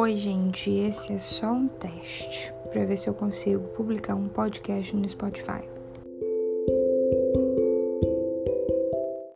Oi, gente, esse é só um teste para ver se eu consigo publicar um podcast no Spotify.